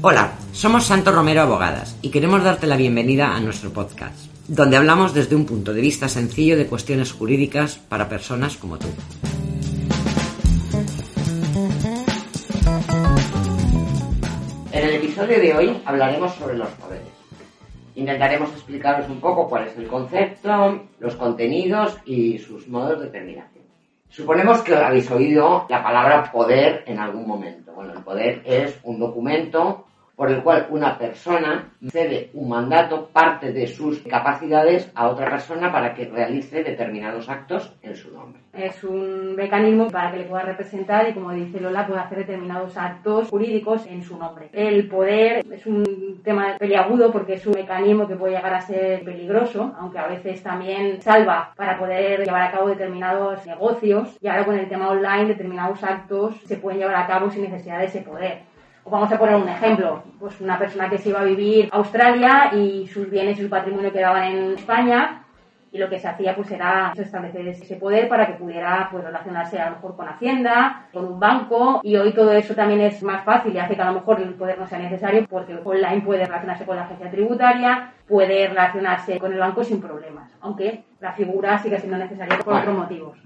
Hola, somos Santo Romero Abogadas y queremos darte la bienvenida a nuestro podcast, donde hablamos desde un punto de vista sencillo de cuestiones jurídicas para personas como tú. En el episodio de hoy hablaremos sobre los poderes. Intentaremos explicaros un poco cuál es el concepto, los contenidos y sus modos de terminación. Suponemos que habéis oído la palabra poder en algún momento. Bueno, el poder es un documento por el cual una persona cede un mandato, parte de sus capacidades a otra persona para que realice determinados actos en su nombre. Es un mecanismo para que le pueda representar y, como dice Lola, pueda hacer determinados actos jurídicos en su nombre. El poder es un tema peliagudo porque es un mecanismo que puede llegar a ser peligroso, aunque a veces también salva para poder llevar a cabo determinados negocios. Y ahora con el tema online, determinados actos se pueden llevar a cabo sin necesidad de ese poder vamos a poner un ejemplo, pues una persona que se iba a vivir a Australia y sus bienes y su patrimonio quedaban en España y lo que se hacía pues era establecer ese poder para que pudiera pues relacionarse a lo mejor con Hacienda, con un banco y hoy todo eso también es más fácil y hace que a lo mejor el poder no sea necesario porque online puede relacionarse con la agencia tributaria, puede relacionarse con el banco sin problemas, aunque la figura sigue siendo necesaria por otros motivos.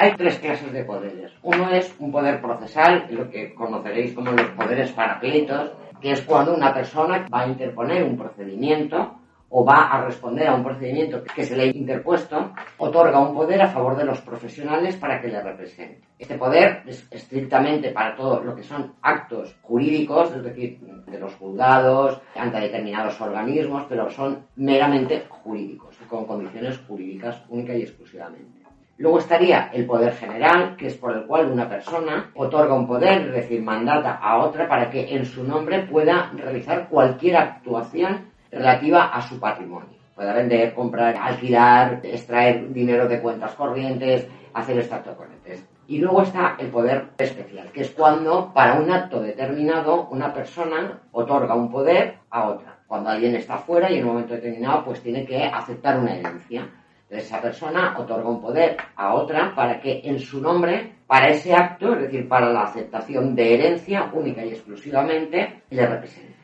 Hay tres clases de poderes. Uno es un poder procesal, lo que conoceréis como los poderes paracletos, que es cuando una persona va a interponer un procedimiento o va a responder a un procedimiento que se le ha interpuesto, otorga un poder a favor de los profesionales para que le represente. Este poder es estrictamente para todo lo que son actos jurídicos, es decir, de los juzgados, ante determinados organismos, pero son meramente jurídicos, con condiciones jurídicas única y exclusivamente. Luego estaría el poder general, que es por el cual una persona otorga un poder, es decir, mandata a otra para que en su nombre pueda realizar cualquier actuación relativa a su patrimonio. Pueda vender, comprar, alquilar, extraer dinero de cuentas corrientes, hacer extracto corrientes. Y luego está el poder especial, que es cuando para un acto determinado una persona otorga un poder a otra. Cuando alguien está fuera y en un momento determinado pues tiene que aceptar una herencia esa persona otorga un poder a otra para que en su nombre, para ese acto, es decir, para la aceptación de herencia única y exclusivamente, le represente.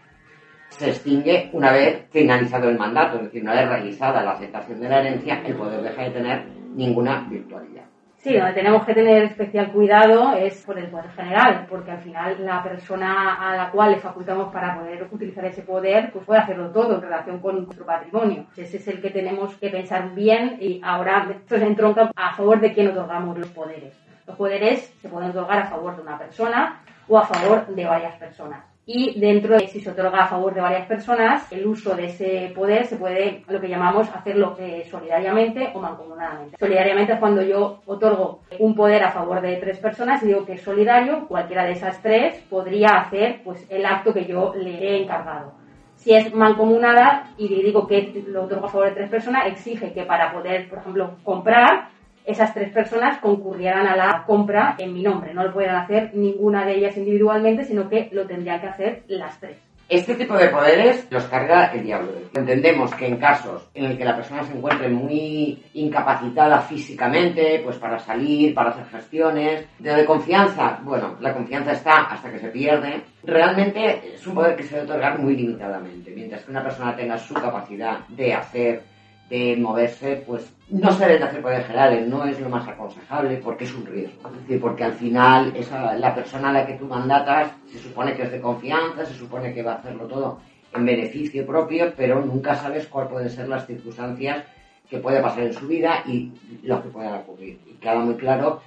Se extingue una vez finalizado el mandato, es decir, una vez realizada la aceptación de la herencia, el poder deja de tener ninguna virtualidad. Sí, donde tenemos que tener especial cuidado es por el poder general, porque al final la persona a la cual le facultamos para poder utilizar ese poder, pues puede hacerlo todo en relación con nuestro patrimonio. Ese es el que tenemos que pensar bien y ahora esto se entronca a favor de quién otorgamos los poderes. Los poderes se pueden otorgar a favor de una persona o a favor de varias personas y dentro de si se otorga a favor de varias personas, el uso de ese poder se puede, lo que llamamos, hacerlo eh, solidariamente o mancomunadamente. Solidariamente es cuando yo otorgo un poder a favor de tres personas y digo que es solidario, cualquiera de esas tres podría hacer pues el acto que yo le he encargado. Si es mancomunada y digo que lo otorgo a favor de tres personas, exige que para poder, por ejemplo, comprar, esas tres personas concurrieran a la compra en mi nombre. No lo pueden hacer ninguna de ellas individualmente, sino que lo tendrían que hacer las tres. Este tipo de poderes los carga el diablo. Entendemos que en casos en el que la persona se encuentre muy incapacitada físicamente, pues para salir, para hacer gestiones, de confianza, bueno, la confianza está hasta que se pierde. Realmente es un poder que se debe otorgar muy limitadamente. Mientras que una persona tenga su capacidad de hacer de moverse, pues no se deben hacer poderes generales, no es lo más aconsejable porque es un riesgo. Es decir, porque al final esa, la persona a la que tú mandatas se supone que es de confianza, se supone que va a hacerlo todo en beneficio propio, pero nunca sabes cuáles pueden ser las circunstancias que puede pasar en su vida y lo que pueda ocurrir. Y queda muy claro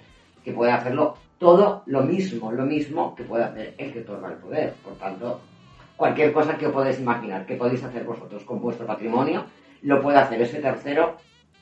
que puede hacerlo todo lo mismo, lo mismo que puede hacer el que otorga el poder. Por tanto, cualquier cosa que os podéis imaginar que podéis hacer vosotros con vuestro patrimonio, lo puede hacer ese tercero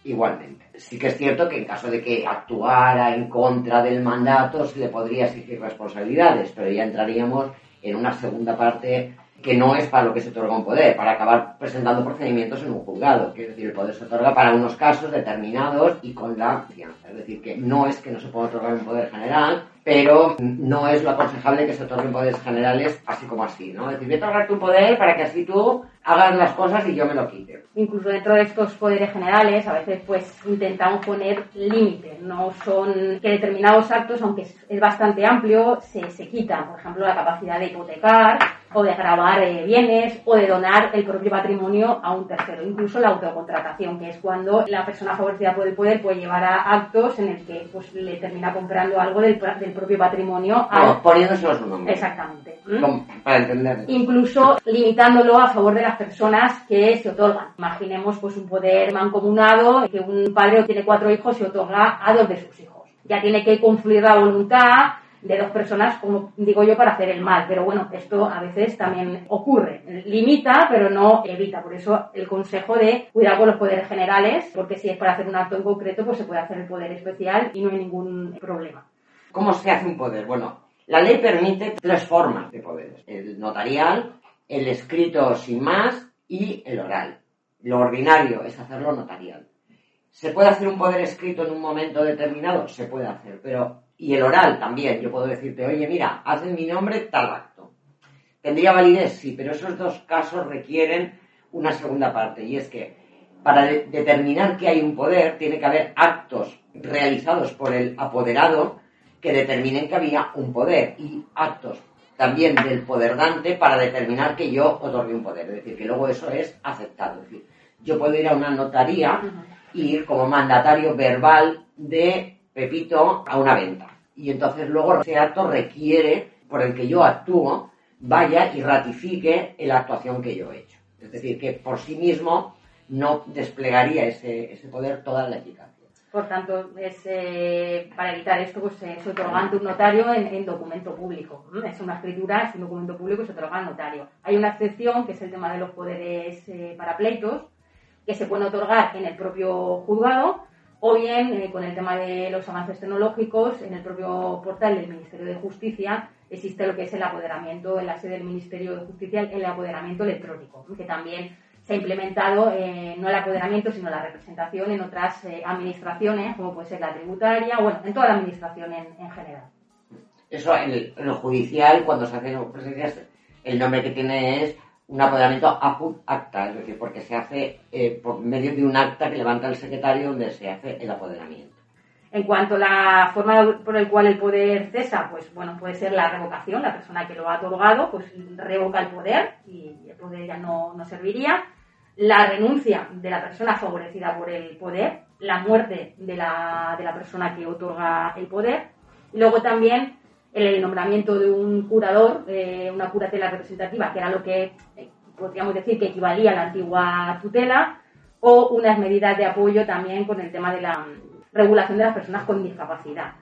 igualmente. Sí que es cierto que en caso de que actuara en contra del mandato se le podría exigir responsabilidades, pero ya entraríamos en una segunda parte que no es para lo que se otorga un poder, para acabar presentando procedimientos en un juzgado. Es decir, el poder se otorga para unos casos determinados y con la fianza. Es decir, que no es que no se pueda otorgar un poder general, pero no es lo aconsejable que se otorguen poderes generales así como así, ¿no? Es decir, voy a otorgarte un poder para que así tú hagas las cosas y yo me lo quite. Incluso dentro de estos poderes generales, a veces pues intentamos poner límites, no son que determinados actos, aunque es bastante amplio, se, se quitan. Por ejemplo, la capacidad de hipotecar, o de grabar eh, bienes o de donar el propio patrimonio a un tercero. Incluso la autocontratación, que es cuando la persona favorecida por el poder puede llevar a actos en el que pues, le termina comprando algo del, del propio patrimonio. A... poniéndose su nombre. Exactamente. Para entender. Incluso limitándolo a favor de las personas que se otorgan. Imaginemos pues un poder mancomunado que un padre tiene cuatro hijos y otorga a dos de sus hijos. Ya tiene que confluir la voluntad de dos personas, como digo yo, para hacer el mal. Pero bueno, esto a veces también ocurre. Limita, pero no evita. Por eso el consejo de cuidar con los poderes generales, porque si es para hacer un acto en concreto, pues se puede hacer el poder especial y no hay ningún problema. ¿Cómo se hace un poder? Bueno, la ley permite tres formas de poderes. El notarial, el escrito sin más y el oral. Lo ordinario es hacerlo notarial. ¿Se puede hacer un poder escrito en un momento determinado? Se puede hacer, pero y el oral también. Yo puedo decirte, oye, mira, haz en mi nombre tal acto. ¿Tendría validez? Sí, pero esos dos casos requieren una segunda parte. Y es que para determinar que hay un poder, tiene que haber actos realizados por el apoderado que determinen que había un poder y actos también del poder dante para determinar que yo otorgué un poder. Es decir, que luego eso es aceptado. Es decir, yo puedo ir a una notaría y ir como mandatario verbal de Pepito a una venta. Y entonces luego ese acto requiere, por el que yo actúo, vaya y ratifique la actuación que yo he hecho. Es decir, que por sí mismo no desplegaría ese, ese poder toda la eficacia. Por tanto, es, eh, para evitar esto, pues es otorgante un notario en, documento público. Es una escritura, es un documento público y se otorga al notario. Hay una excepción, que es el tema de los poderes eh, para pleitos, que se pueden otorgar en el propio juzgado o bien eh, con el tema de los avances tecnológicos, en el propio portal del Ministerio de Justicia existe lo que es el apoderamiento en la sede del Ministerio de Justicia, el apoderamiento electrónico, que también se ha implementado eh, no el apoderamiento, sino la representación en otras eh, administraciones, como puede ser la tributaria, bueno, en toda la administración en, general. Eso en, lo judicial, cuando se hacen presencias, el nombre que tiene es un apoderamiento acta, es decir, porque se hace eh, por medio de un acta que levanta el secretario donde se hace el apoderamiento. En cuanto a la forma por la cual el poder cesa, pues bueno, puede ser la revocación, la persona que lo ha otorgado, pues revoca el poder y el poder ya no, no serviría. La renuncia de la persona favorecida por el poder, la muerte de la, de la persona que otorga el poder. Y luego también el nombramiento de un curador, eh, una curatela representativa, que era lo que eh, podríamos decir que equivalía a la antigua tutela, o unas medidas de apoyo también con el tema de la regulación de las personas con discapacidad.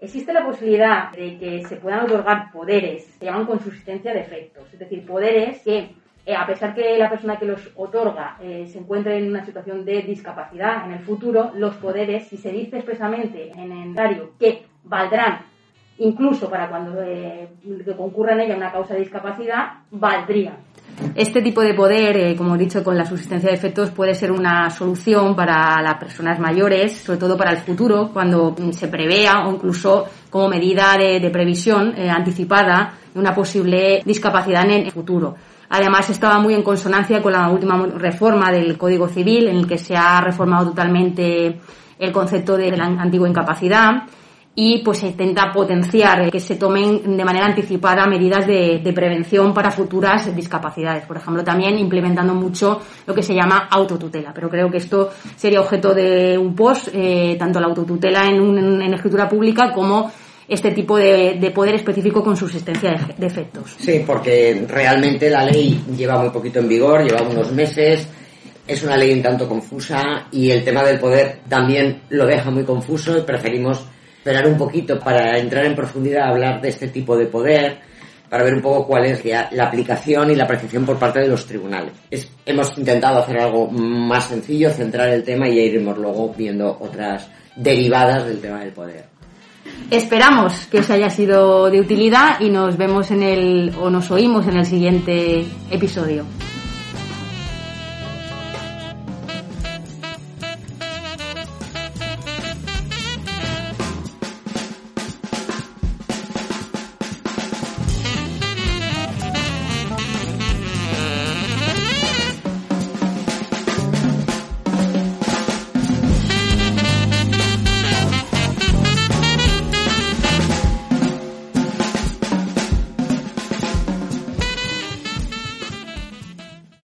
Existe la posibilidad de que se puedan otorgar poderes que llaman consistencia de efectos, es decir, poderes que, eh, a pesar que la persona que los otorga se encuentre en una situación de discapacidad en el futuro, los poderes, si se dice expresamente en el inventario que valdrán incluso para cuando eh, concurra en ella una causa de discapacidad, valdría. Este tipo de poder, eh, como he dicho, con la subsistencia de efectos puede ser una solución para las personas mayores, sobre todo para el futuro, cuando se prevea o incluso como medida de, previsión eh, anticipada de una posible discapacidad en el futuro. Además, estaba muy en consonancia con la última reforma del Código Civil, en el que se ha reformado totalmente el concepto de la antigua incapacidad y pues se intenta potenciar que se tomen de manera anticipada medidas de, prevención para futuras discapacidades. Por ejemplo, también implementando mucho lo que se llama autotutela. Pero creo que esto sería objeto de un post, eh, tanto la autotutela en, en, escritura pública como este tipo de, poder específico con subsistencia de, de efectos. Sí, porque realmente la ley lleva muy poquito en vigor, lleva unos meses es una ley un tanto confusa y el tema del poder también lo deja muy confuso y preferimos esperar un poquito para entrar en profundidad a hablar de este tipo de poder, para ver un poco cuál es la aplicación y la apreciación por parte de los tribunales. hemos intentado hacer algo más sencillo, centrar el tema y ya iremos luego viendo otras derivadas del tema del poder. Esperamos que os haya sido de utilidad y nos vemos en el o nos oímos en el siguiente episodio.